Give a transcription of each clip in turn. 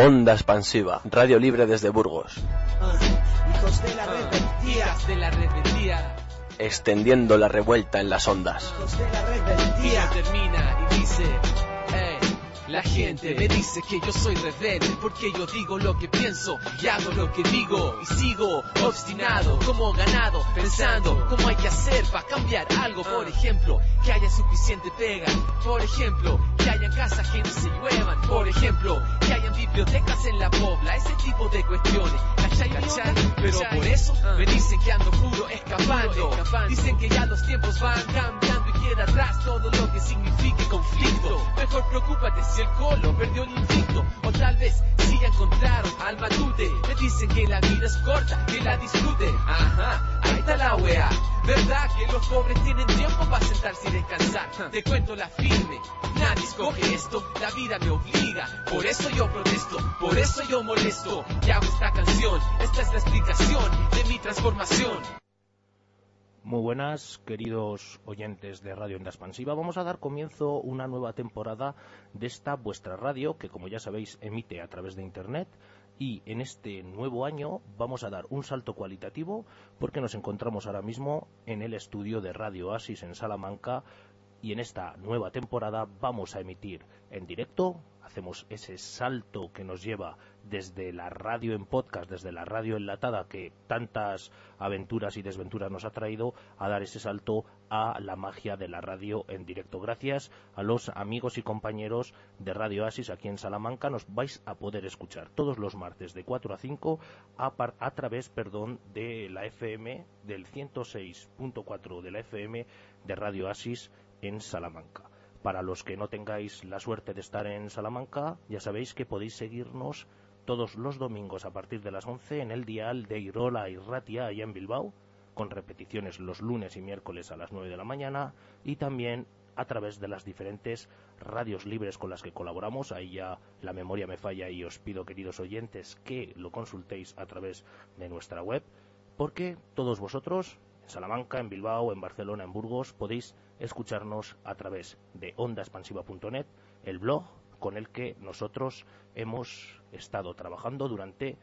Onda expansiva, radio libre desde Burgos. Hijos de la rebeldía, de la rebeldía. Extendiendo la revuelta en las ondas. hijos de la rebeldía. termina y dice, "Ey, la gente me dice que yo soy rebelde porque yo digo lo que pienso y hago lo que digo. Y sigo obstinado como ganado pensando cómo hay que hacer para cambiar algo. Por ejemplo que haya suficiente pega. Por ejemplo que hayan casas que no se lluevan. Por ejemplo que hayan bibliotecas en la pobla. Ese tipo de cuestiones. ¿cachai? ¿Cachai? pero por eso me dicen que ando puro escapando. Dicen que ya los tiempos van cambiando queda atrás todo lo que signifique conflicto. Mejor preocúpate si el colo perdió el invicto. O tal vez si ya encontraron al matute me dicen que la vida es corta que la disfruten ajá ahí está la wea. Verdad que los pobres tienen tiempo para sentarse y descansar te cuento la firme. Nadie escoge esto. La vida me obliga. Por eso yo protesto. Por eso yo molesto. Y hago esta canción. Esta es la explicación de mi transformación Muy buenas, queridos oyentes de Radio Onda Expansiva. Vamos a dar comienzo una nueva temporada de esta vuestra radio que, como ya sabéis, emite a través de Internet. Y en este nuevo año vamos a dar un salto cualitativo porque nos encontramos ahora mismo en el estudio de Radio Asis en Salamanca y en esta nueva temporada vamos a emitir en directo, hacemos ese salto que nos lleva desde la radio en podcast, desde la radio enlatada que tantas aventuras y desventuras nos ha traído, a dar ese salto a la magia de la radio en directo. Gracias a los amigos y compañeros de Radio Asis aquí en Salamanca nos vais a poder escuchar todos los martes de 4 a 5 a, a través perdón, de la FM, del 106.4 de la FM de Radio Asis en Salamanca. Para los que no tengáis la suerte de estar en Salamanca, ya sabéis que podéis seguirnos todos los domingos a partir de las 11 en el dial de Irola y Ratia allá en Bilbao, con repeticiones los lunes y miércoles a las 9 de la mañana y también a través de las diferentes radios libres con las que colaboramos. Ahí ya la memoria me falla y os pido, queridos oyentes, que lo consultéis a través de nuestra web, porque todos vosotros, en Salamanca, en Bilbao, en Barcelona, en Burgos, podéis escucharnos a través de ondaexpansiva.net, el blog con el que nosotros hemos estado trabajando durante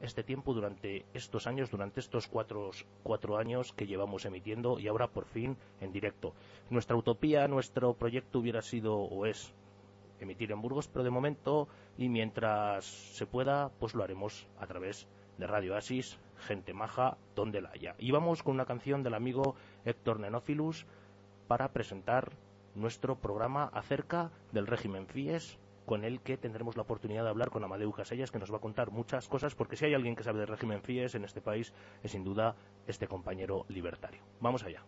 este tiempo, durante estos años, durante estos cuatro, cuatro años que llevamos emitiendo y ahora por fin en directo. Nuestra utopía, nuestro proyecto hubiera sido o es emitir en Burgos, pero de momento y mientras se pueda, pues lo haremos a través de Radio Asis, gente maja, donde la haya. Y vamos con una canción del amigo Héctor Nenófilus para presentar nuestro programa acerca del régimen FIES, con el que tendremos la oportunidad de hablar con Amadeu Casellas, que nos va a contar muchas cosas, porque si hay alguien que sabe del régimen FIES en este país, es sin duda este compañero libertario. Vamos allá.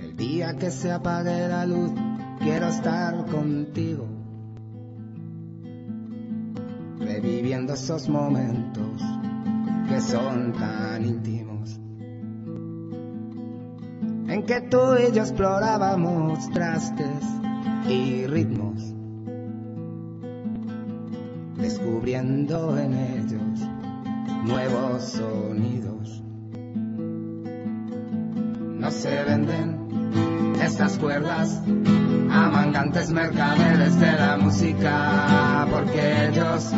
El día que se apague la luz, quiero estar contigo. Reviviendo esos momentos que son tan íntimos. En que tú y yo explorábamos trastes y ritmos. Descubriendo en ellos nuevos sonidos. No se venden estas cuerdas a mangantes mercaderes de la música, porque ellos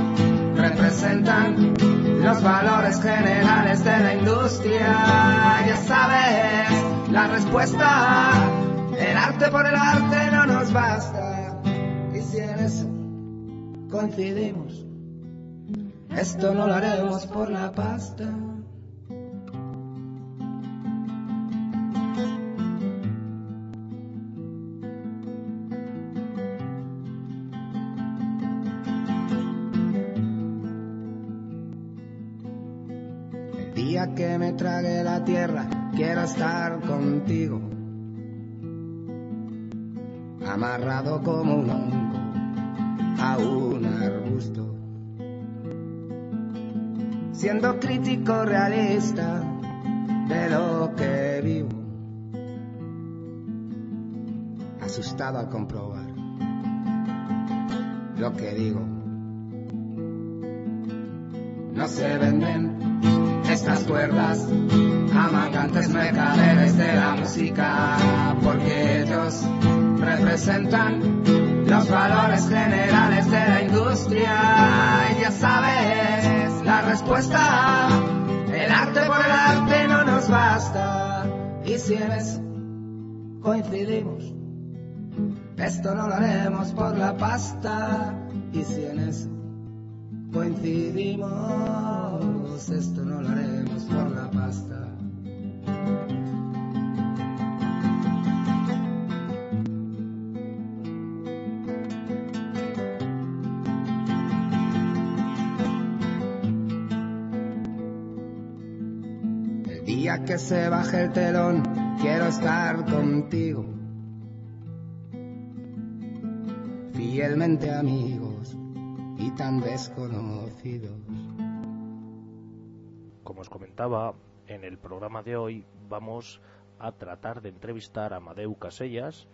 los valores generales de la industria. Ya sabes, la respuesta, el arte por el arte no nos basta. Y si en eso coincidimos, esto no lo haremos por la pasta. Tierra, quiero estar contigo. Amarrado como un hongo a un arbusto. Siendo crítico realista de lo que vivo. Asustado al comprobar lo que digo. No se venden estas cuerdas a mangantes mercaderes de la música, porque ellos representan los valores generales de la industria. Y ya sabes la respuesta, el arte por el arte no nos basta. Y si en coincidimos, esto no lo haremos por la pasta. Y si en eso coincidimos, esto no lo haremos por la pasta. El día que se baje el telón, quiero estar contigo. Fielmente amigos y tan desconocidos. Como os comentaba, en el programa de hoy vamos a tratar de entrevistar a Amadeu Casellas,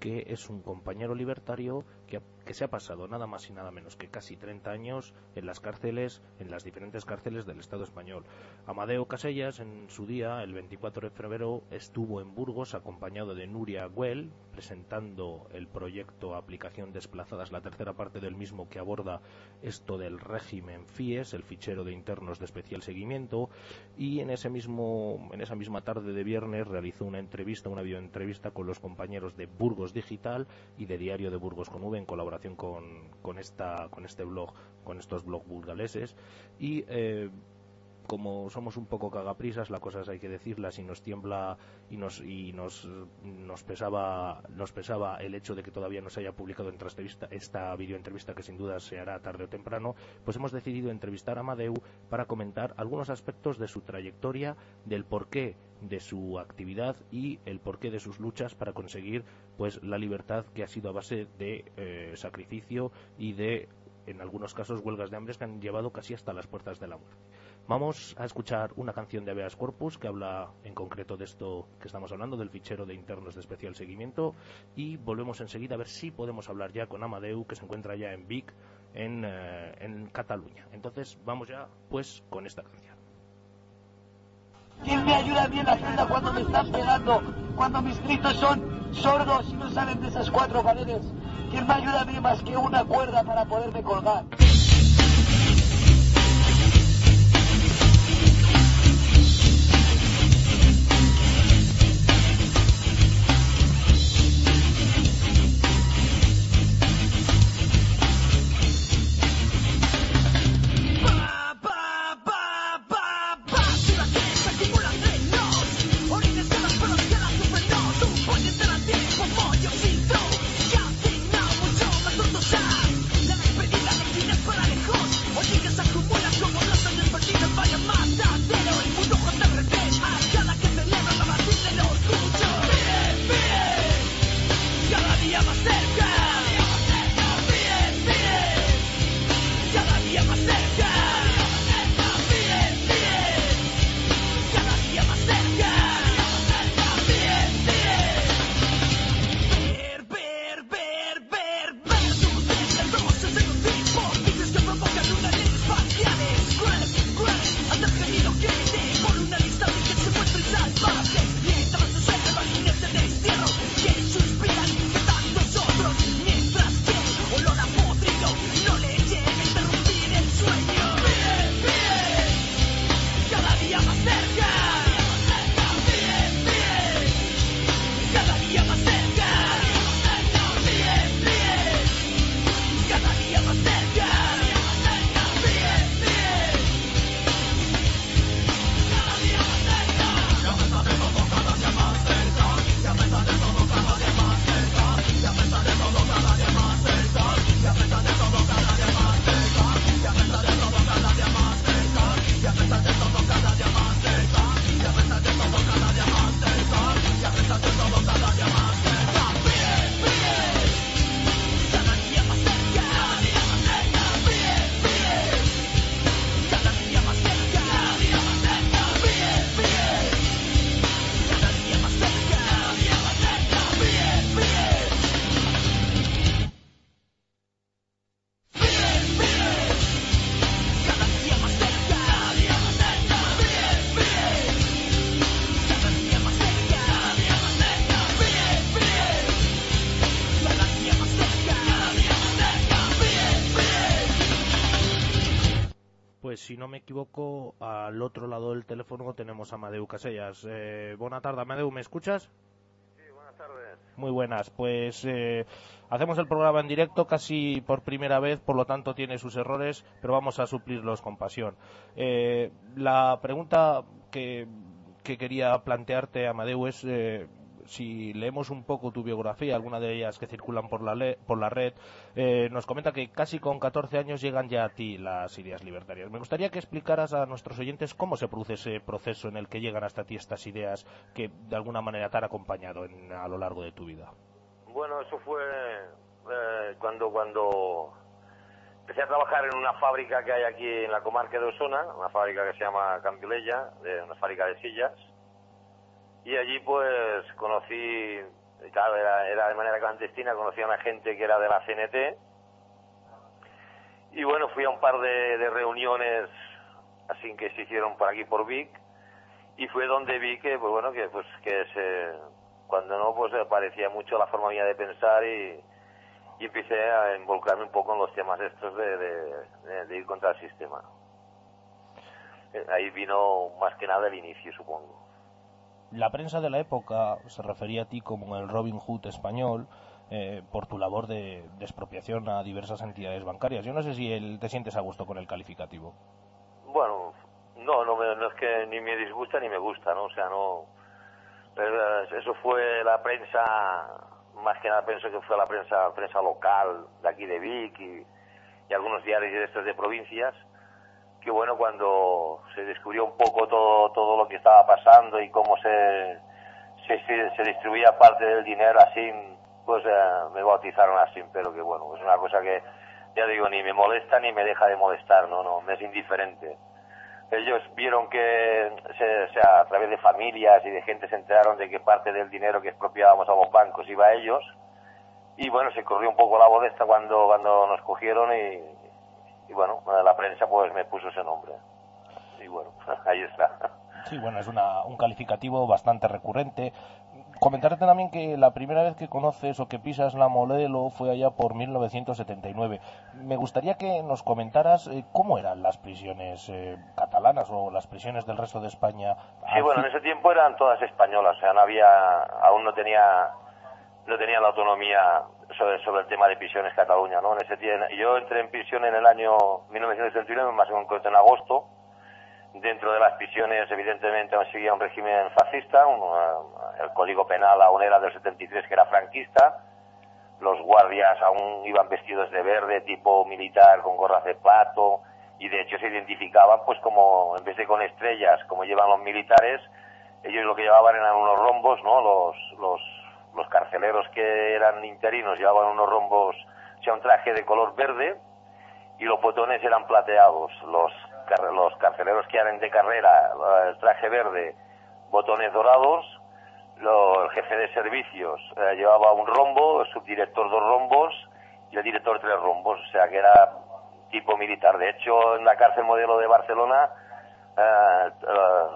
que es un compañero libertario que, que, se ha pasado nada más y nada menos que casi 30 años en las cárceles, en las diferentes cárceles del Estado español. Amadeo Casellas, en su día, el 24 de febrero, estuvo en Burgos acompañado de Nuria Güell, presentando el proyecto Aplicación Desplazadas, la tercera parte del mismo que aborda esto del régimen FIES, el fichero de internos de especial seguimiento, y en, ese mismo, en esa misma tarde de viernes realizó una entrevista, una videoentrevista con los compañeros de Burgos Digital y de Diario de Burgos con V en colaboración con, con, esta, con este blog, con estos blogs burgaleses. Y eh, como somos un poco cagaprisas, las cosas hay que decirlas y nos tiembla y nos y nos, nos pesaba nos pesaba el hecho de que todavía no se haya publicado entrevista, esta videoentrevista que sin duda se hará tarde o temprano, pues hemos decidido entrevistar a Amadeu para comentar algunos aspectos de su trayectoria, del porqué de su actividad y el porqué de sus luchas para conseguir pues la libertad que ha sido a base de eh, sacrificio y de en algunos casos huelgas de hambre que han llevado casi hasta las puertas de la muerte. Vamos a escuchar una canción de Habeas Corpus que habla en concreto de esto que estamos hablando, del fichero de internos de especial seguimiento, y volvemos enseguida a ver si podemos hablar ya con Amadeu, que se encuentra ya en Vic, en, eh, en Cataluña. Entonces vamos ya pues con esta canción. ¿Quién me ayuda a mí en la cuando me están pegando? Cuando mis gritos son sordos y no salen de esas cuatro paredes. ¿Quién me ayuda mí más que una cuerda para poderme colgar? Otro lado del teléfono tenemos a Amadeu Casellas. Eh, buena tarde, Amadeu, ¿me escuchas? Sí, buenas tardes. Muy buenas. Pues eh, hacemos el programa en directo casi por primera vez, por lo tanto tiene sus errores, pero vamos a suplirlos con pasión. Eh, la pregunta que, que quería plantearte, Amadeu, es eh, si leemos un poco tu biografía, alguna de ellas que circulan por la, le- por la red, eh, nos comenta que casi con 14 años llegan ya a ti las ideas libertarias. Me gustaría que explicaras a nuestros oyentes cómo se produce ese proceso en el que llegan hasta ti estas ideas que de alguna manera te han acompañado en- a lo largo de tu vida. Bueno, eso fue eh, cuando cuando empecé a trabajar en una fábrica que hay aquí en la comarca de Osona, una fábrica que se llama Campiolella, una fábrica de sillas. Y allí pues conocí, claro, era, era de manera clandestina, conocí a una gente que era de la CNT. Y bueno, fui a un par de, de reuniones así que se hicieron por aquí por Vic. Y fue donde vi que pues bueno que pues que se cuando no pues parecía mucho la forma mía de pensar y, y empecé a involucrarme un poco en los temas estos de, de- de- de ir contra el sistema. Eh, ahí vino más que nada el inicio supongo La prensa de la época se refería a ti como el Robin Hood español eh, por tu labor de, de expropiación a diversas entidades bancarias. Yo no sé si el- te sientes a gusto con el calificativo. bueno no no, no es que ni me disgusta ni me gusta no o sea no eso fue la prensa más que nada pienso que fue la prensa prensa local de aquí de Vic y, y algunos diarios de estos de provincias que bueno cuando se descubrió un poco todo todo lo que estaba pasando y cómo se se, distribuía parte del dinero así pues eh, me bautizaron así pero que bueno es una cosa que ya digo ni me molesta ni me deja de molestar no no me es indiferente. Ellos vieron que se, se- a través de familias y de gente se enteraron de que parte del dinero que expropiábamos a los bancos iba a ellos y bueno se corrió un poco la voz esta cuando cuando nos cogieron y, y bueno la prensa pues me puso ese nombre y bueno ahí está Sí, bueno, es una- un calificativo bastante recurrente. Comentarte también que la primera vez que conoces o que pisas la modelo fue allá por 1979. Me gustaría que nos comentaras eh, cómo eran las prisiones eh, catalanas o las prisiones del resto de España. Sí, bueno, en ese tiempo eran todas españolas, o sea, no había, aún no tenía, no tenía la autonomía sobre, sobre el tema de prisiones Cataluña, ¿no? En ese tiempo, yo entré en prisión en el año 1979, más o menos en agosto. Dentro de las prisiones, evidentemente, seguía un régimen fascista, un, eh, el Código Penal aún era del 73, que era franquista. Los guardias aún iban vestidos de verde, tipo militar, con gorras de pato, y de hecho se identificaban, pues como, en vez de con estrellas, como llevan los militares, ellos lo que llevaban eran unos rombos, ¿no? Los, los, los carceleros que eran interinos llevaban unos rombos, o sea, un traje de color verde, y los botones eran plateados. Los, los carceleros que eran de carrera, el traje verde, botones dorados. Lo- el jefe de servicios eh, llevaba un rombo, el subdirector dos rombos y el director tres rombos, o sea que era tipo militar. De hecho, en la cárcel modelo de Barcelona, eh,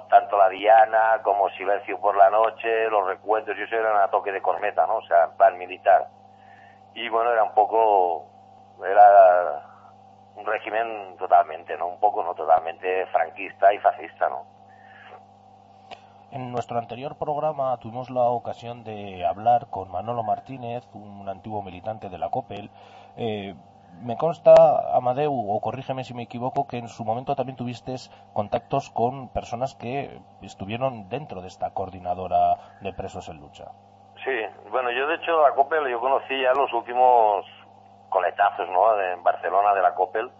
tanto la Diana como Silencio por la Noche, los recuentos y eso eran a toque de corneta, ¿no? O sea, en plan militar. Y bueno, era un poco, era un régimen totalmente, ¿no? Un poco, no totalmente franquista y fascista, ¿no? En nuestro anterior programa tuvimos la ocasión de hablar con Manolo Martínez, un antiguo militante de la COPEL. Eh, me consta, Amadeu, o corrígeme si me equivoco, que en su momento también tuviste contactos con personas que estuvieron dentro de esta coordinadora de presos en lucha. Sí, bueno, yo de hecho a Coppel yo conocí ya los últimos coletazos, ¿no? De- en Barcelona de la Coppel.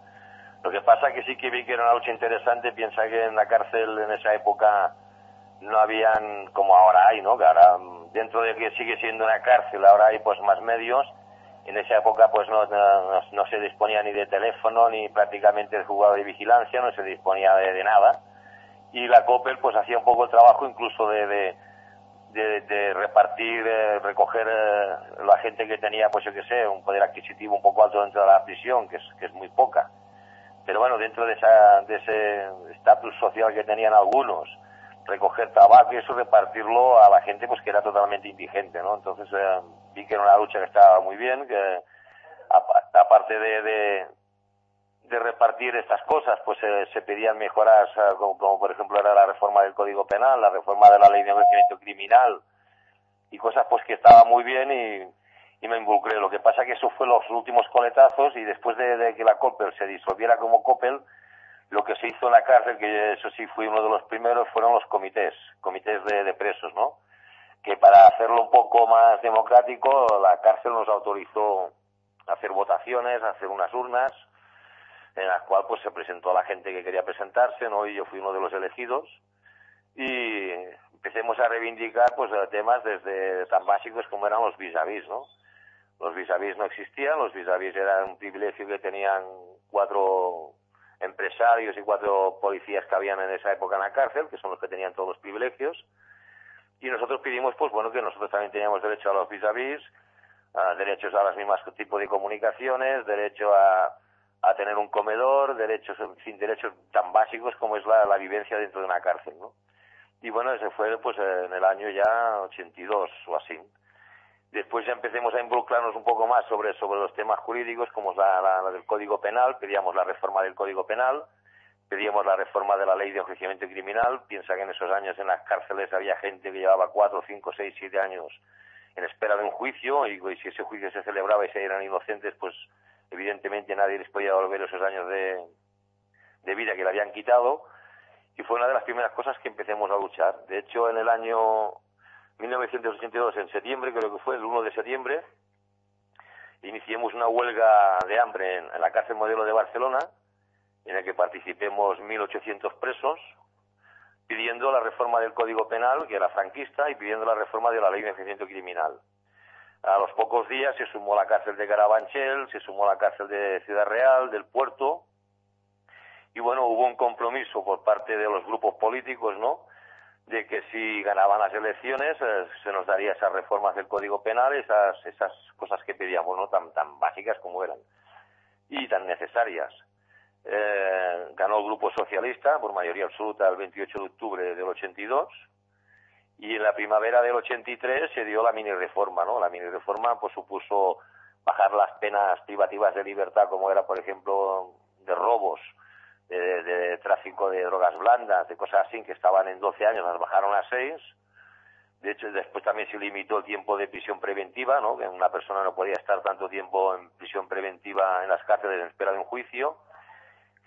Lo que pasa que sí que vi que era una lucha interesante. Piensa que en la cárcel en esa época no habían como ahora hay, ¿no? Que ahora mm, dentro de que sigue siendo una cárcel ahora hay pues más medios. En esa época pues no, no, se disponía ni de teléfono ni prácticamente de juzgado de vigilancia, no se disponía de, nada. Y la Coppel pues hacía un poco el trabajo incluso de, de de, repartir, eh, recoger eh, la gente que tenía, pues yo que sé, un poder adquisitivo un poco alto dentro de la prisión, que es, que es muy poca. Pero bueno, dentro de, esa, de ese estatus social que tenían algunos, recoger tabaco y eso, repartirlo a la gente pues que era totalmente indigente, ¿no? Entonces eh, vi que era una lucha que estaba muy bien, que apa- aparte de, de, repartir estas cosas, pues se pedían mejoras, eh, como, como, por ejemplo era la reforma del Código Penal, la reforma de la ley de enjuiciamiento criminal y cosas pues que estaban muy bien y, me involucré. Lo que pasa que eso fue los últimos coletazos y después de, que la COPEL se disolviera como COPEL, lo que se hizo en la cárcel, que eso sí fui uno de los primeros, fueron los comités, comités de, de presos, ¿no? Que para hacerlo un poco más democrático, la cárcel nos autorizó a hacer votaciones, a hacer unas urnas, en las cuales pues se presentó a la gente que quería presentarse, ¿no? Y yo fui uno de los elegidos. Y empecemos a reivindicar pues temas desde tan básicos como eran los vis a vis, ¿no? Los vis vis no existían, los vis a vis eran un privilegio que tenían cuatro empresarios y cuatro policías que habían en esa época en la cárcel, que son los que tenían todos los privilegios. Y nosotros pedimos, pues bueno, que nosotros también teníamos derecho a los vis a vis, a derechos a las mismas tipos de comunicaciones, derecho a, a tener un comedor, derechos, fin, derechos tan básicos como es la, la vivencia dentro de una cárcel, ¿no? Y bueno, ese fue pues en el año ya 82 o así. Después ya empecemos a involucrarnos un poco más sobre, sobre los temas jurídicos, como la, la, la del Código Penal, pedíamos la reforma del Código Penal, pedíamos la reforma de la ley de enjuiciamiento criminal. Piensa que en esos años en las cárceles había gente que llevaba cuatro, cinco, seis, siete años en espera de un juicio y, y si ese juicio se celebraba y se eran inocentes, pues evidentemente nadie les podía devolver esos años de, de vida que le habían quitado y fue una de las primeras cosas que empecemos a luchar. De hecho, en el año 1982, en septiembre, creo que fue el 1 de septiembre, iniciemos una huelga de hambre en la cárcel modelo de Barcelona, en la que participemos 1.800 presos, pidiendo la reforma del Código Penal, que era franquista, y pidiendo la reforma de la Ley de Enjuiciamiento Criminal. A los pocos días se sumó la cárcel de Carabanchel, se sumó la cárcel de Ciudad Real, del Puerto, y bueno, hubo un compromiso por parte de los grupos políticos, ¿no?, de que si ganaban las elecciones eh, se nos daría esas reformas del Código Penal, esas, esas cosas que pedíamos, ¿no?, tan, tan básicas como eran, y tan necesarias. Eh, ganó el Grupo Socialista por mayoría absoluta el 28 de octubre del 82 y en la primavera del 83 se dio la mini reforma, ¿no? La mini reforma pues supuso bajar las penas privativas de libertad como era por ejemplo de robos, de, tráfico de drogas blandas, de cosas así que estaban en 12 años, las bajaron a 6. De hecho, después también se limitó el tiempo de prisión preventiva, ¿no? Que una persona no podía estar tanto tiempo en prisión preventiva en las cárceles en espera de un juicio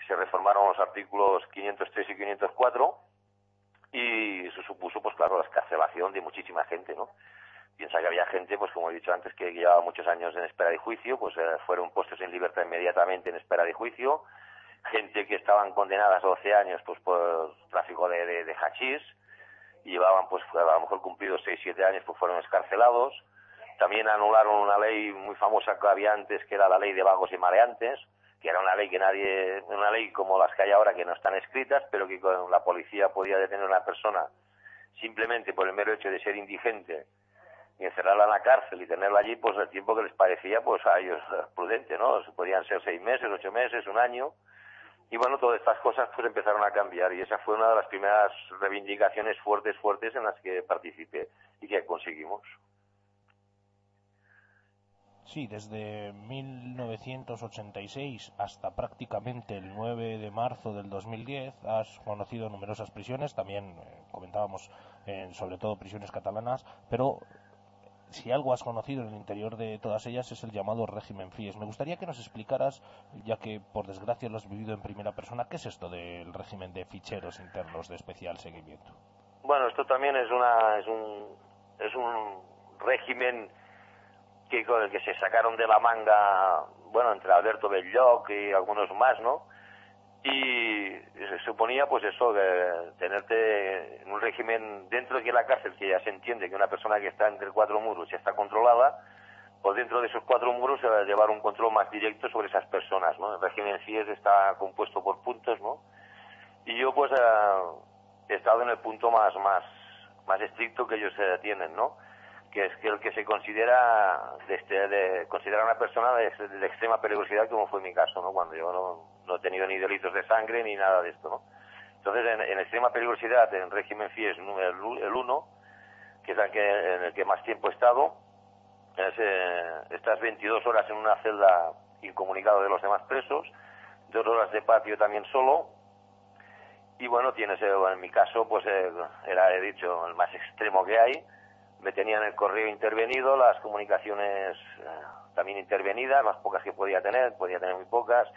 se reformaron los artículos 503 y 504 y eso supuso, pues claro, la escarcelación de muchísima gente, ¿no? Piensa que había gente, pues como he dicho antes, que llevaba muchos años en espera de juicio, pues eh, fueron puestos en libertad inmediatamente en espera de juicio, gente que estaban condenadas a 12 años, pues por tráfico de, de, de hachís, y llevaban, pues a lo mejor cumplidos 6, 7 años, pues fueron escarcelados. También anularon una ley muy famosa que había antes, que era la ley de vagos y mareantes, que era una ley que nadie, una ley como las que hay ahora que no están escritas, pero que con la policía podía detener a una persona simplemente por el mero hecho de ser indigente y encerrarla en la cárcel y tenerla allí, pues el tiempo que les parecía, pues a ellos prudente, ¿no? Podían ser seis meses, ocho meses, un año. Y bueno, todas estas cosas pues empezaron a cambiar y esa fue una de las primeras reivindicaciones fuertes, fuertes en las que participé y que conseguimos. Sí, desde 1986 hasta prácticamente el 9 de marzo del 2010 has conocido numerosas prisiones, también eh, comentábamos eh, sobre todo prisiones catalanas, pero si algo has conocido en el interior de todas ellas es el llamado régimen FIES. Me gustaría que nos explicaras, ya que por desgracia lo has vivido en primera persona, ¿qué es esto del régimen de ficheros internos de especial seguimiento? Bueno, esto también es, una, es, un, es un régimen que que se sacaron de la manga, bueno, entre Alberto Belloc y algunos más, ¿no? Y se suponía, pues eso, de tenerte en un régimen dentro de la cárcel, que ya se entiende que una persona que está entre cuatro muros ya está controlada, pues dentro de esos cuatro muros se va a llevar un control más directo sobre esas personas, ¿no? El régimen CIES está compuesto por puntos, ¿no? Y yo, pues, eh, he estado en el punto más, más, más estricto que ellos eh, tienen, ¿no? Que es que el que se considera de, este, de considera una persona de, extrema peligrosidad como fue mi caso no cuando yo no, no, he tenido ni delitos de sangre ni nada de esto no entonces en, extrema peligrosidad en régimen FIES el, el uno que es el que en el que más tiempo he estado es, eh, estás 22 horas en una celda incomunicado de los demás presos dos horas de patio también solo. Y bueno, tienes, eh, en mi caso, pues eh, era, he dicho, el más extremo que hay. Me tenían el correo intervenido, las comunicaciones eh, también intervenidas, las pocas que podía tener, podía tener muy pocas,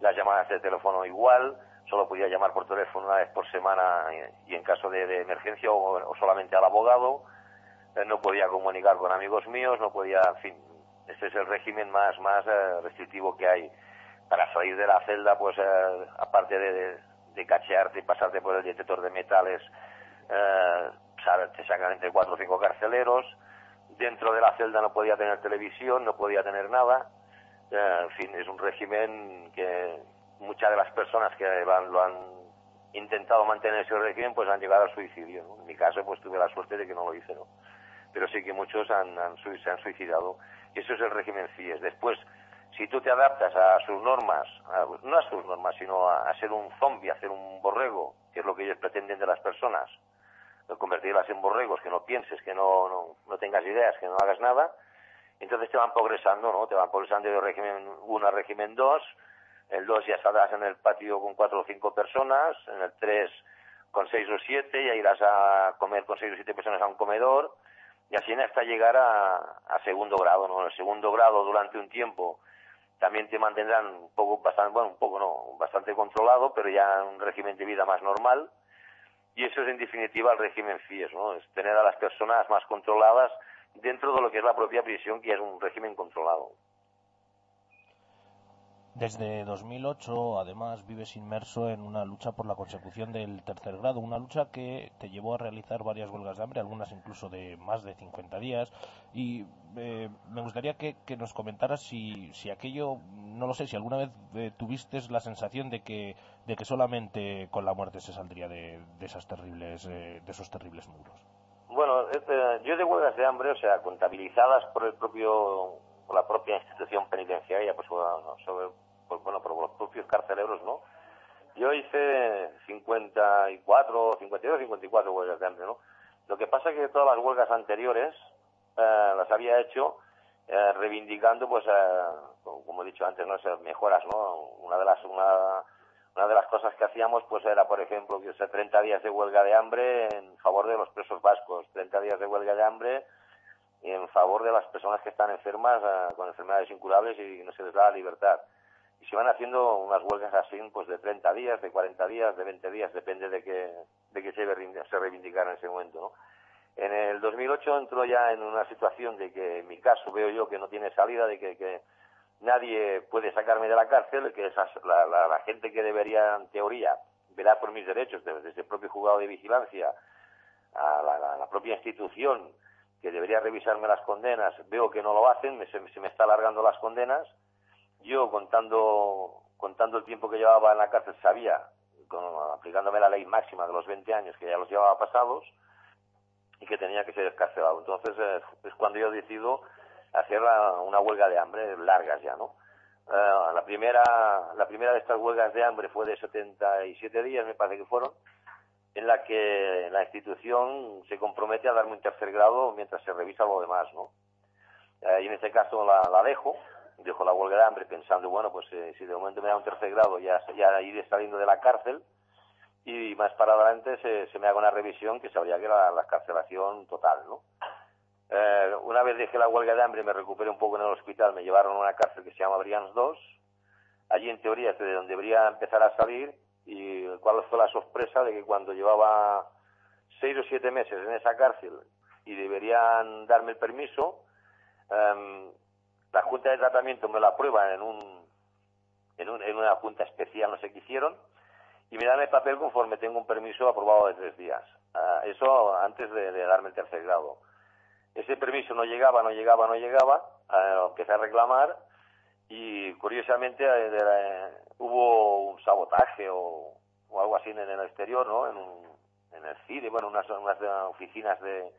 las llamadas de teléfono igual, solo podía llamar por teléfono una vez por semana y, en caso de, emergencia o, solamente al abogado. Eh, no podía comunicar con amigos míos, no podía, en fin, este es el régimen más, más eh, restrictivo que hay. Para salir de la celda, pues eh, aparte de, de, de cachearte y pasarte por el detector de metales, te sacan entre cuatro o cinco carceleros. Dentro de la celda no podía tener televisión, no podía tener nada. Eh, en fin, es un régimen que muchas de las personas que van- lo han intentado mantener ese régimen pues han llegado al suicidio. En mi caso pues tuve la suerte de que no lo hice, ¿no? Pero sí que muchos han, han se han suicidado. Eso es el régimen CIES. Después, si tú te adaptas a sus normas, no a sus normas, sino a, a ser un zombie, a ser un borrego, que es lo que ellos pretenden de las personas, de convertirlas en borregos, que no pienses, que no, no, no tengas ideas, que no hagas nada, entonces te van progresando, ¿no? Te van progresando de régimen 1 a régimen 2, el 2 ya saldrás en el patio con cuatro o cinco personas, en el 3 con seis o siete, ya irás a comer con seis o siete personas a un comedor, y así hasta llegar a, a segundo grado, ¿no? En el segundo grado durante un tiempo también te mantendrán un poco, bastante, bueno, un poco no, bastante controlado, pero ya en un régimen de vida más normal, y eso es en definitiva el régimen FIES, ¿no? Es tener a las personas más controladas dentro de lo que es la propia prisión, que es un régimen controlado. Desde 2008, además, vives inmerso en una lucha por la consecución del tercer grado, una lucha que te llevó a realizar varias huelgas de hambre, algunas incluso de más de 50 días. Y eh, me gustaría que, nos comentaras si, si aquello, no lo sé, si alguna vez eh, tuviste la sensación de que, de que solamente con la muerte se saldría de, de esas terribles, eh, de esos terribles muros. Bueno, este, yo de huelgas de hambre, o sea, contabilizadas por el propio, por la propia institución penitenciaria, pues bueno, pues, por los propios carceleros, ¿no? Yo hice 54, 52, 54 huelgas de hambre, ¿no? Lo que pasa es que todas las huelgas anteriores eh, las había hecho eh, reivindicando, pues, eh, como he dicho antes, ¿no? Esas mejoras, ¿no? Una de las, una, una de las cosas que hacíamos, pues, era, por ejemplo, que sea 30 días de huelga de hambre en favor de los presos vascos, 30 días de huelga de hambre en favor de las personas que están enfermas eh, con enfermedades incurables y no se les da la libertad. Y se van haciendo unas huelgas así, pues de 30 días, de 40 días, de 20 días, depende de que, de que se, se en ese momento, ¿no? En el 2008 entró ya en una situación de que, en mi caso, veo yo que no tiene salida, de que, que nadie puede sacarme de la cárcel, que la, la, la gente que debería, en teoría, velar por mis derechos, de- desde el propio juzgado de vigilancia a la, propia institución que debería revisarme las condenas, veo que no lo hacen, me- se, me está alargando las condenas. Yo, contando, contando el tiempo que llevaba en la cárcel, sabía, con- aplicándome la ley máxima de los 20 años, que ya los llevaba pasados y que tenía que ser escarcelado. Entonces eh, es cuando yo decido hacer la- una huelga de hambre largas ya, ¿no? Eh, la primera la primera de estas huelgas de hambre fue de 77 días, me parece que fueron, en la que la institución se compromete a darme un tercer grado mientras se revisa lo demás, ¿no? Eh, y en este caso la, dejo, dejo la huelga de hambre pensando, bueno, pues eh, si de momento me da un tercer grado ya, ya iré saliendo de la cárcel y más para adelante se, se me haga una revisión que sabría que era la, la carcelación total, ¿no? Eh, una vez dejé la huelga de hambre me recuperé un poco en el hospital, me llevaron a una cárcel que se llama Brians 2, allí en teoría es de donde debería empezar a salir y cuál fue la sorpresa de que cuando llevaba seis o siete meses en esa cárcel y deberían darme el permiso, em, la Junta de Tratamiento me la aprueba en, un, en, un- en una junta especial, no sé qué hicieron, y me dan el papel conforme tengo un permiso aprobado de tres días. Ah, eso antes de darme el tercer grado. Ese permiso no llegaba, no llegaba, no llegaba, ah, empecé a reclamar y curiosamente eh, la- hubo un sabotaje o, o algo así en el exterior, ¿no? En, un, en el CIDE, bueno, unas, unas eh, oficinas de,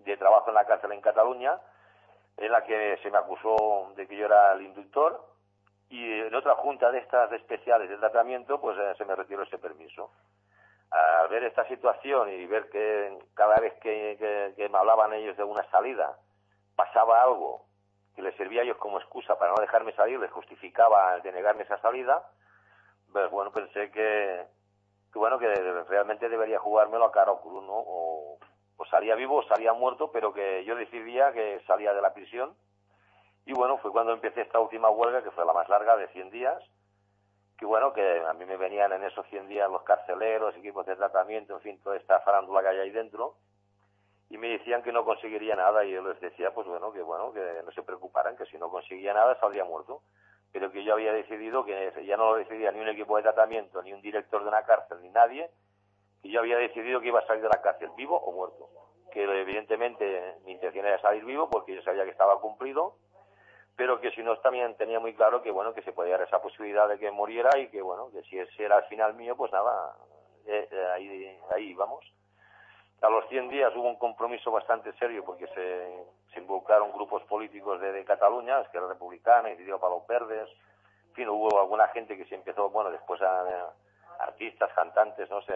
de trabajo en la cárcel en Cataluña, en la que se me acusó de que yo era el inductor y en otra junta de estas especiales de tratamiento, pues eh, se me retiró ese permiso. Al ver esta situación y ver que cada vez que, me hablaban ellos de una salida pasaba algo que les servía a ellos como excusa para no dejarme salir, les justificaba el denegarme esa salida, pues bueno, pensé que, que bueno, que realmente debería jugármelo a cara o cruz, ¿no? O, o salía vivo o salía muerto, pero que yo decidía que salía de la prisión. Y bueno, fue cuando empecé esta última huelga, que fue la más larga, de 100 días, que bueno, que a mí me venían en esos 100 días los carceleros, equipos de tratamiento, en fin, toda esta farándula que hay ahí dentro, y me decían que no conseguiría nada, y yo les decía, pues bueno, que bueno, que no se preocuparan, que si no conseguía nada saldría muerto, pero que yo había decidido que ya no lo decidía ni un equipo de tratamiento, ni un director de una cárcel, ni nadie, que yo había decidido que iba a salir de la cárcel vivo o muerto, que evidentemente mi intención era salir vivo porque yo sabía que estaba cumplido, pero que si no también tenía muy claro que bueno que se podía dar esa posibilidad de que muriera y que bueno que si ese era el final mío pues nada eh, eh, ahí ahí vamos a los 100 días hubo un compromiso bastante serio porque se, se involucraron grupos políticos de, de Cataluña Esquerra Republicana Iniciativa para los Verdes en fin hubo alguna gente que se empezó bueno después a, artistas cantantes no se,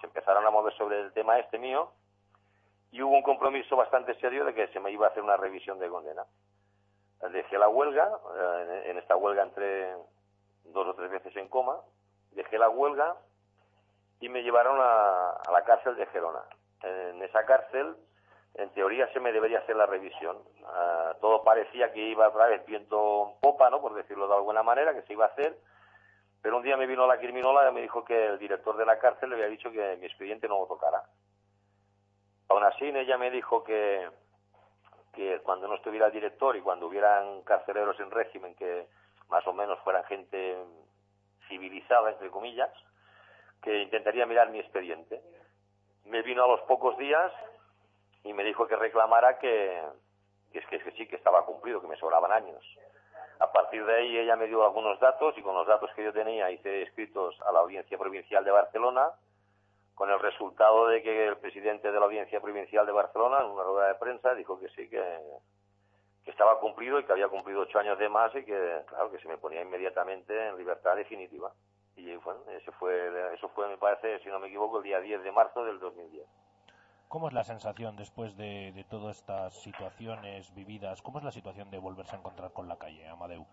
se empezaron a mover sobre el tema este mío y hubo un compromiso bastante serio de que se me iba a hacer una revisión de condena dejé la huelga, eh, en esta huelga entré dos o tres veces en coma, dejé la huelga y me llevaron a, la cárcel de Gerona. En esa cárcel, en teoría, se me debería hacer la revisión. Uh, todo parecía que iba a traer viento en popa, ¿no? Por decirlo de alguna manera, que se iba a hacer. Pero un día me vino la criminóloga y me dijo que el director de la cárcel le había dicho que mi expediente no lo tocara. Aún así, ella me dijo que, que cuando no estuviera el director y cuando hubieran carceleros en régimen que más o menos fueran gente civilizada, entre comillas, que intentaría mirar mi expediente. Me vino a los pocos días y me dijo que reclamara que, es que, es que sí, que estaba cumplido, que me sobraban años. A partir de ahí ella me dio algunos datos y con los datos que yo tenía hice escritos a la Audiencia Provincial de Barcelona con el resultado de que el presidente de la Audiencia Provincial de Barcelona, en una rueda de prensa, dijo que sí, que, que estaba cumplido y que había cumplido ocho años de más y que, claro, que se me ponía inmediatamente en libertad definitiva. Y bueno, ese fue, eso fue, me parece, si no me equivoco, el día 10 de marzo del 2010. ¿Cómo es la sensación después de, de todas estas situaciones vividas? ¿Cómo es la situación de volverse a encontrar con la calle, Amadeu?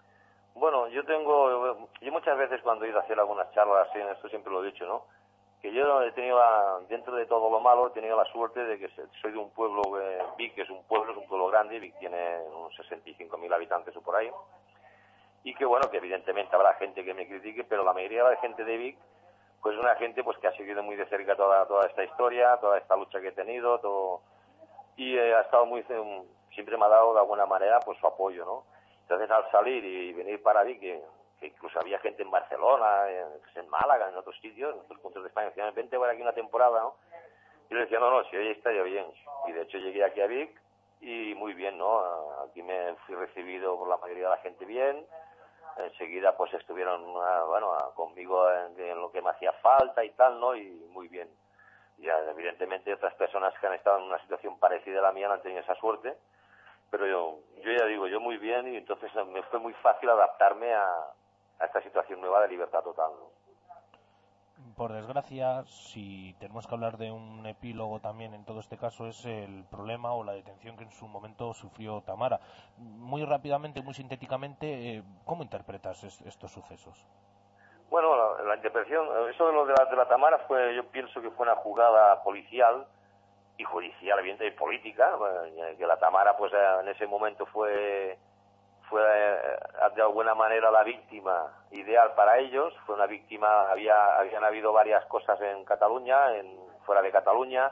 Bueno, yo tengo, yo muchas veces cuando he ido a hacer algunas charlas, en esto siempre lo he dicho, ¿no? Que yo he tenido, la, dentro de todo lo malo, he tenido la suerte de que soy de un pueblo, eh, Vic que es un pueblo, es un pueblo grande, Vic tiene unos 65.000 habitantes o por ahí, y que bueno, que evidentemente habrá gente que me critique, pero la mayoría de la gente de Vic, pues es una gente pues que ha seguido muy de cerca toda, toda esta historia, toda esta lucha que he tenido, todo, y eh, ha estado muy, siempre me ha dado de alguna manera pues su apoyo, ¿no? Entonces al salir y venir para Vic, que incluso había gente en Barcelona, en, en, Málaga, en otros sitios, en otros puntos de España, decían, vente aquí una temporada, ¿no? Y le decía, no, no, si hoy estaría bien. Y de hecho llegué aquí a Vic y muy bien, ¿no? Aquí me fui recibido por la mayoría de la gente bien. Enseguida pues estuvieron, bueno, conmigo en, lo que me hacía falta y tal, ¿no? Y muy bien. Y evidentemente otras personas que han estado en una situación parecida a la mía no han tenido esa suerte pero yo, yo ya digo, yo muy bien y entonces me fue muy fácil adaptarme a, a esta situación nueva de libertad total. ¿no? Por desgracia, si tenemos que hablar de un epílogo también en todo este caso, es el problema o la detención que en su momento sufrió Tamara. Muy rápidamente, muy sintéticamente, ¿cómo interpretas es, estos sucesos? Bueno, la, la, interpretación, eso de lo de la, de la Tamara fue, yo pienso que fue una jugada policial y judicial, evidente, y política, que la Tamara, pues en ese momento fue fue de alguna manera la víctima ideal para ellos, fue una víctima, había, habían habido varias cosas en Cataluña, en, fuera de Cataluña,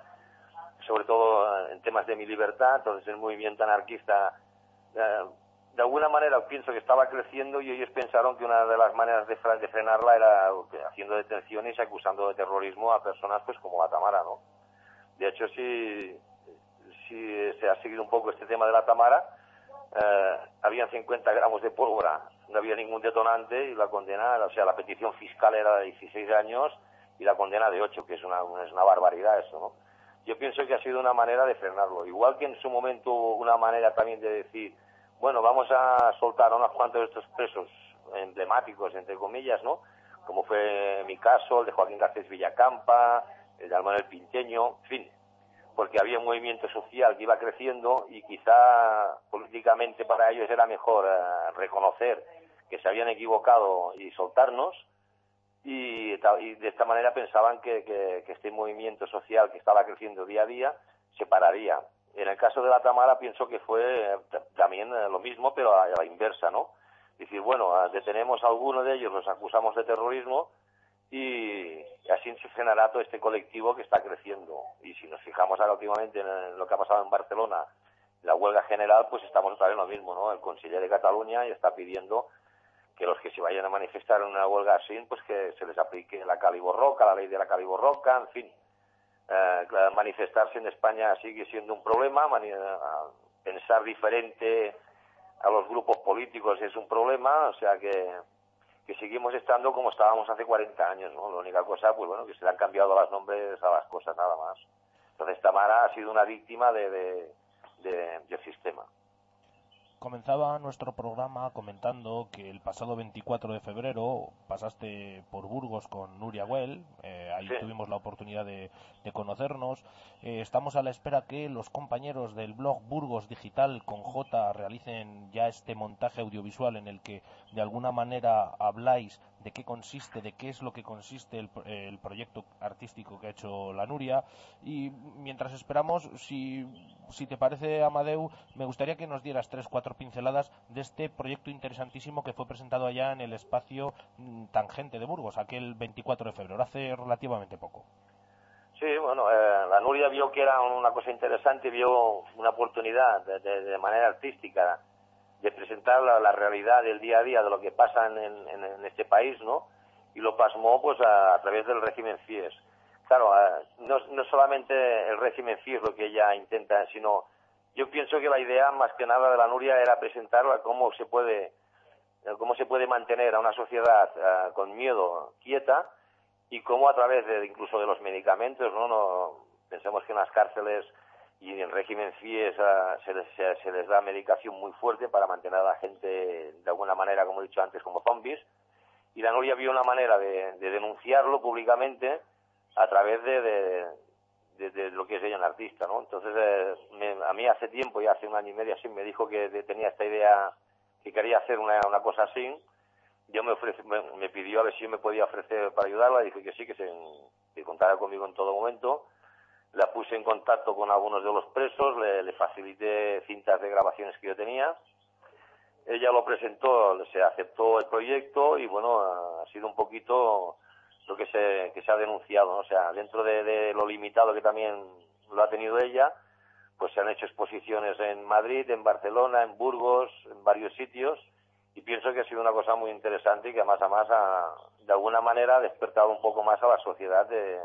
sobre todo en temas de mi libertad, entonces el movimiento anarquista eh, de alguna manera pienso que estaba creciendo y ellos pensaron que una de las maneras de, de frenarla era haciendo detenciones y acusando de terrorismo a personas pues como la Tamara, ¿no? De hecho, si, si se ha seguido un poco este tema de la Tamara, eh, habían 50 gramos de pólvora, no había ningún detonante y la condena, o sea, la petición fiscal era de 16 años y la condena de 8, que es una, es una barbaridad eso, ¿no? Yo pienso que ha sido una manera de frenarlo. Igual que en su momento una manera también de decir, bueno, vamos a soltar a unos cuantos de estos presos emblemáticos, entre comillas, ¿no? Como fue mi caso, el de Joaquín Garcés Villacampa, el de Almanuel Pinteño, en fin, porque había un movimiento social que iba creciendo y quizá políticamente para ellos era mejor eh, reconocer que se habían equivocado y soltarnos y, de esta manera pensaban que, que- este movimiento social que estaba creciendo día a día se pararía. En el caso de la Tamara pienso que fue eh, también eh, lo mismo, pero a la inversa, ¿no? Es decir, bueno, detenemos a alguno de ellos, los acusamos de terrorismo y así se frenará todo este colectivo que está creciendo. Y si nos fijamos ahora últimamente en lo que ha pasado en Barcelona, la huelga general, pues estamos otra vez en lo mismo, ¿no? El conseller de Cataluña está pidiendo que los que se vayan a manifestar en una huelga así, pues que se les aplique la caliborroca, la ley de la caliborroca, en fin. Eh, manifestarse en España sigue siendo un problema, a- pensar diferente a los grupos políticos es un problema, o sea que, que seguimos estando como estábamos hace 40 años, ¿no? La única cosa, pues bueno, que se le han cambiado los nombres a las cosas, nada más. Entonces Tamara ha sido una víctima de, de- de- del sistema. Comenzaba nuestro programa comentando que el pasado 24 de febrero pasaste por Burgos con Nuria Well, eh, ahí Sí. tuvimos la oportunidad de, de conocernos. Eh, estamos a la espera que los compañeros del blog Burgos Digital con J realicen ya este montaje audiovisual en el que de alguna manera habláis de qué consiste, de qué es lo que consiste el, el proyecto artístico que ha hecho la Nuria. Y mientras esperamos, si, si te parece, Amadeu, me gustaría que nos dieras tres, cuatro pinceladas de este proyecto interesantísimo que fue presentado allá en el espacio mm, Tangente de Burgos, aquel 24 de febrero, hace relativamente poco. Sí, bueno, eh, la Nuria vio que era una cosa interesante, vio una oportunidad de manera artística de presentar la, la realidad del día a día de lo que pasa en, en- en este país, ¿no? Y lo plasmó pues a, a través del régimen FIES. Claro, eh, no, no solamente el régimen FIES lo que ella intenta, sino yo pienso que la idea más que nada de la Nuria era presentar cómo se puede eh, cómo se puede mantener a una sociedad eh, con miedo quieta y cómo a través de incluso de los medicamentos, ¿no? no pensemos que en las cárceles y en régimen FIES ah, se, les, da medicación muy fuerte para mantener a la gente de alguna manera, como he dicho antes, como zombies. Y la Nuria vio una manera de, de denunciarlo públicamente a través de, de, lo que es ella un artista, ¿no? Entonces, eh, me- a mí hace tiempo, ya hace un año y medio así, me dijo que tenía esta idea, que quería hacer una, cosa así. Yo me, ofrece- me pidió a ver si yo me podía ofrecer para ayudarla, dije que sí, que, se, que contara conmigo en todo momento. La puse en contacto con algunos de los presos, le, le facilité cintas de grabaciones que yo tenía. Ella lo presentó, se aceptó el proyecto y bueno, ha sido un poquito lo que se, que se ha denunciado, ¿no? O sea, dentro de, de lo limitado que también lo ha tenido ella, pues se han hecho exposiciones en Madrid, en Barcelona, en Burgos, en varios sitios, y pienso que ha sido una cosa muy interesante y que más a más ha, de alguna manera ha despertado un poco más a la sociedad de-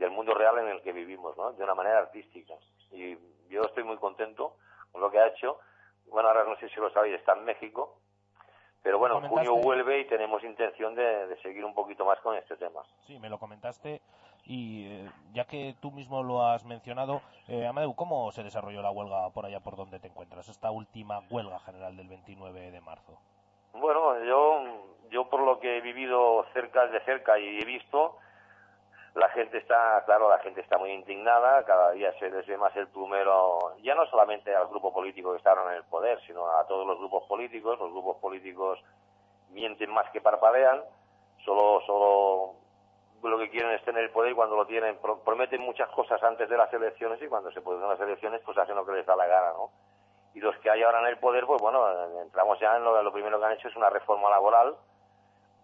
del mundo real en el que vivimos, ¿no? De una manera artística. Y yo estoy muy contento con lo que ha hecho. Bueno, ahora no sé si lo sabéis, está en México, pero bueno, en junio vuelve y tenemos intención de, de seguir un poquito más con este tema. Sí, me lo comentaste y eh, ya que tú mismo lo has mencionado, eh, Amadeu, ¿cómo se desarrolló la huelga por allá por donde te encuentras? Esta última huelga general del 29 de marzo. Bueno, yo, yo por lo que he vivido cerca de cerca y he visto, la gente está, claro, la gente está muy indignada, cada día se les ve más el plumero, ya no solamente al grupo político que está en el poder, sino a todos los grupos políticos, los grupos políticos mienten más que parpadean, solo, solo lo que quieren es tener el poder y cuando lo tienen pro- prometen muchas cosas antes de las elecciones y cuando se producen las elecciones pues hacen lo que les da la gana, ¿no? y los que hay ahora en el poder, pues bueno, entramos ya en lo, lo primero que han hecho es una reforma laboral,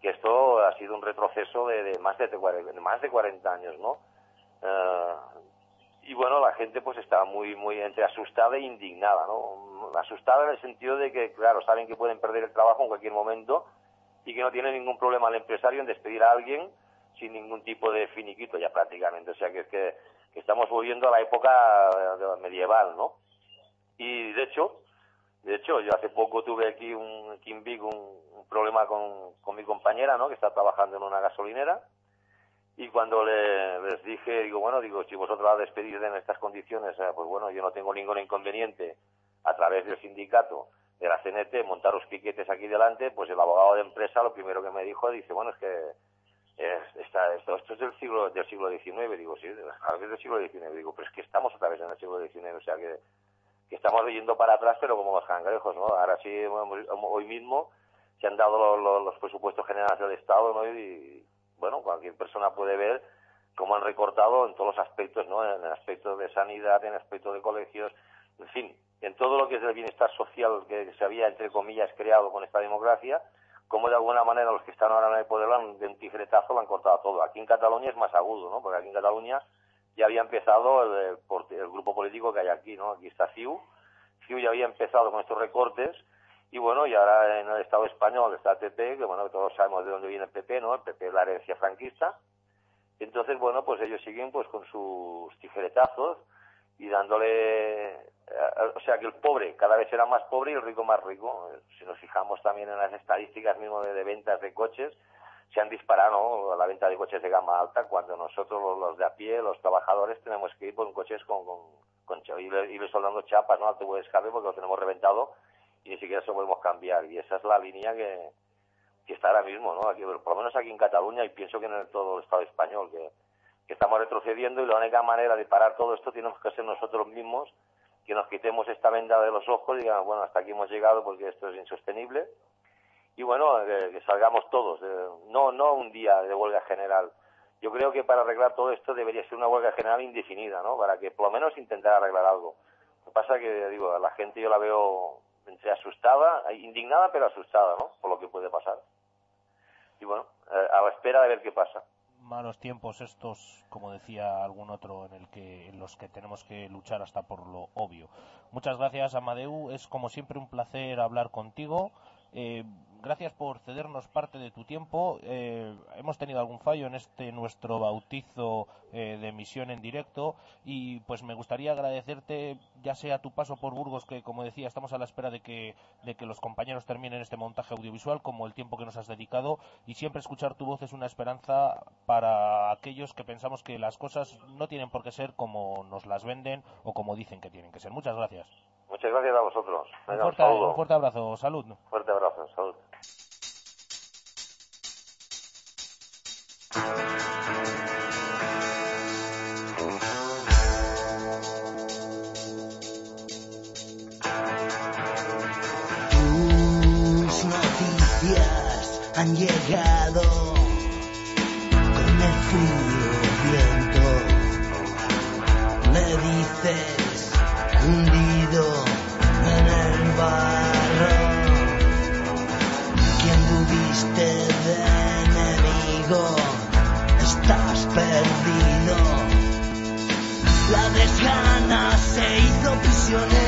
que esto ha sido un retroceso de, de más de, de más de 40 años, ¿no? Eh, y bueno, la gente pues está muy, muy entre asustada e indignada, ¿no? Asustada en el sentido de que, claro, saben que pueden perder el trabajo en cualquier momento y que no tiene ningún problema el empresario en despedir a alguien sin ningún tipo de finiquito ya prácticamente. O sea que es que, que estamos volviendo a la época eh, medieval, ¿no? Y de hecho, de hecho, yo hace poco tuve aquí un, aquí en un, problema con, con mi compañera, ¿no? Que está trabajando en una gasolinera. Y cuando le, les dije, digo, bueno, digo, si vosotros la despedís en estas condiciones, eh, pues bueno, yo no tengo ningún inconveniente a través del sindicato de la CNT montaros piquetes aquí delante, pues el abogado de empresa lo primero que me dijo, dice, bueno, es que está, esto, esto es del siglo del siglo XIX, digo, sí, a veces del siglo XIX, digo, pero es que estamos otra vez en el siglo XIX, o sea que, que estamos yendo para atrás, pero como los cangrejos, ¿no? Ahora sí, bueno, hoy mismo se han dado los, los- presupuestos generales del Estado, ¿no? Y, bueno, cualquier persona puede ver cómo han recortado en todos los aspectos, ¿no? En el aspecto de sanidad, en el aspecto de colegios, en fin, en todo lo que es el bienestar social que se había, entre comillas, creado con esta democracia, como de alguna manera los que están ahora en el poder de un lo han cortado todo. Aquí en Cataluña es más agudo, ¿no? Porque aquí en Cataluña ya había empezado el, el grupo político que hay aquí, ¿no? Aquí está CIU. CIU ya había empezado con estos recortes y bueno, y ahora en el Estado español está el PP, que bueno, todos sabemos de dónde viene el PP, ¿no? El PP es la herencia franquista. Entonces, bueno, pues ellos siguen pues con sus tijeretazos y dándole, eh, o sea que el pobre cada vez será más pobre y el rico más rico. Si nos fijamos también en las estadísticas mismo de, ventas de coches, se han disparado la venta de coches de gama alta cuando nosotros los, de a pie, los trabajadores, tenemos que ir con coches con, con, con ir, soldando chapas, ¿no? Al tubo de escape porque lo tenemos reventado y ni siquiera se podemos cambiar. Y esa es la línea que, que está ahora mismo, ¿no? Aquí, por lo menos aquí en Cataluña y pienso que en todo el Estado español, que, que estamos retrocediendo y la única manera de parar todo esto tenemos que ser nosotros mismos, que nos quitemos esta venda de los ojos y digamos, bueno, hasta aquí hemos llegado porque esto es insostenible. Y bueno, que, salgamos todos, no, no un día de huelga general. Yo creo que para arreglar todo esto debería ser una huelga general indefinida, ¿no? Para que por lo menos intentar arreglar algo. Lo que pasa que, digo, la gente yo la veo entre asustada, indignada pero asustada, ¿no? Por lo que puede pasar. Y bueno, eh, a la espera de ver qué pasa. Malos tiempos estos, como decía algún otro, en el que en los que tenemos que luchar hasta por lo obvio. Muchas gracias, Amadeu. Es como siempre un placer hablar contigo. Eh, gracias por cedernos parte de tu tiempo. Eh, hemos tenido algún fallo en este nuestro bautizo eh, de emisión en directo y pues me gustaría agradecerte ya sea tu paso por Burgos, que como decía estamos a la espera de que, de que los compañeros terminen este montaje audiovisual, como el tiempo que nos has dedicado y siempre escuchar tu voz es una esperanza para aquellos que pensamos que las cosas no tienen por qué ser como nos las venden o como dicen que tienen que ser. Muchas gracias. Muchas gracias a vosotros. un, fuerte, un, fuerte, abrazo. Salud. Fuerte abrazo. Salud. Tus noticias han llegado hizo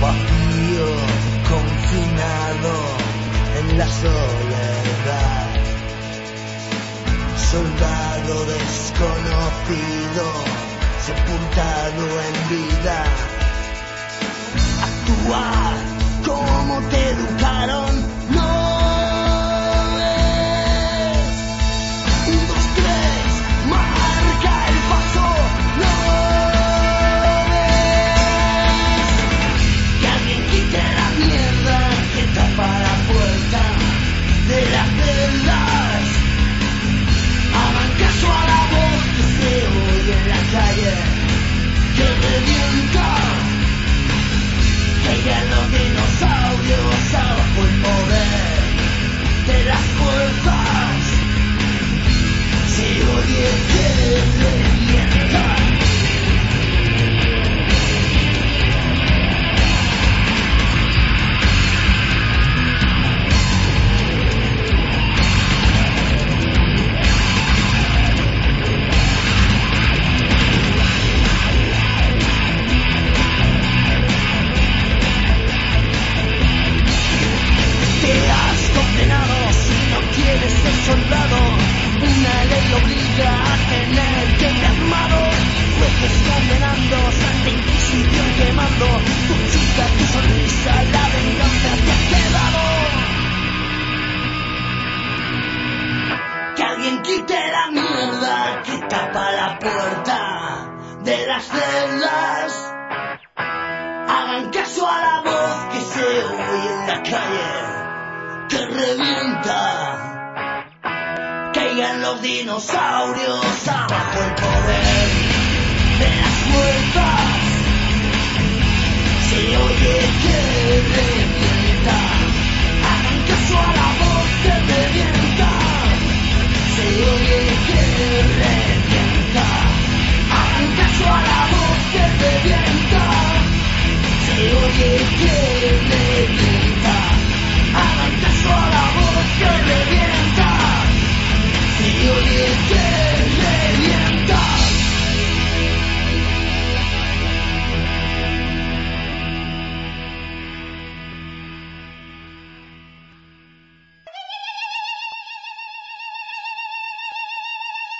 Vacío, confinado en la soledad. Soldado desconocido, sepultado en vida. Actuar como te educaron,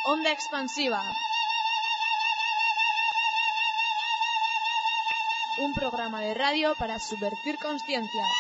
Onda expansiva. Un programa de radio para subvertir conciencias.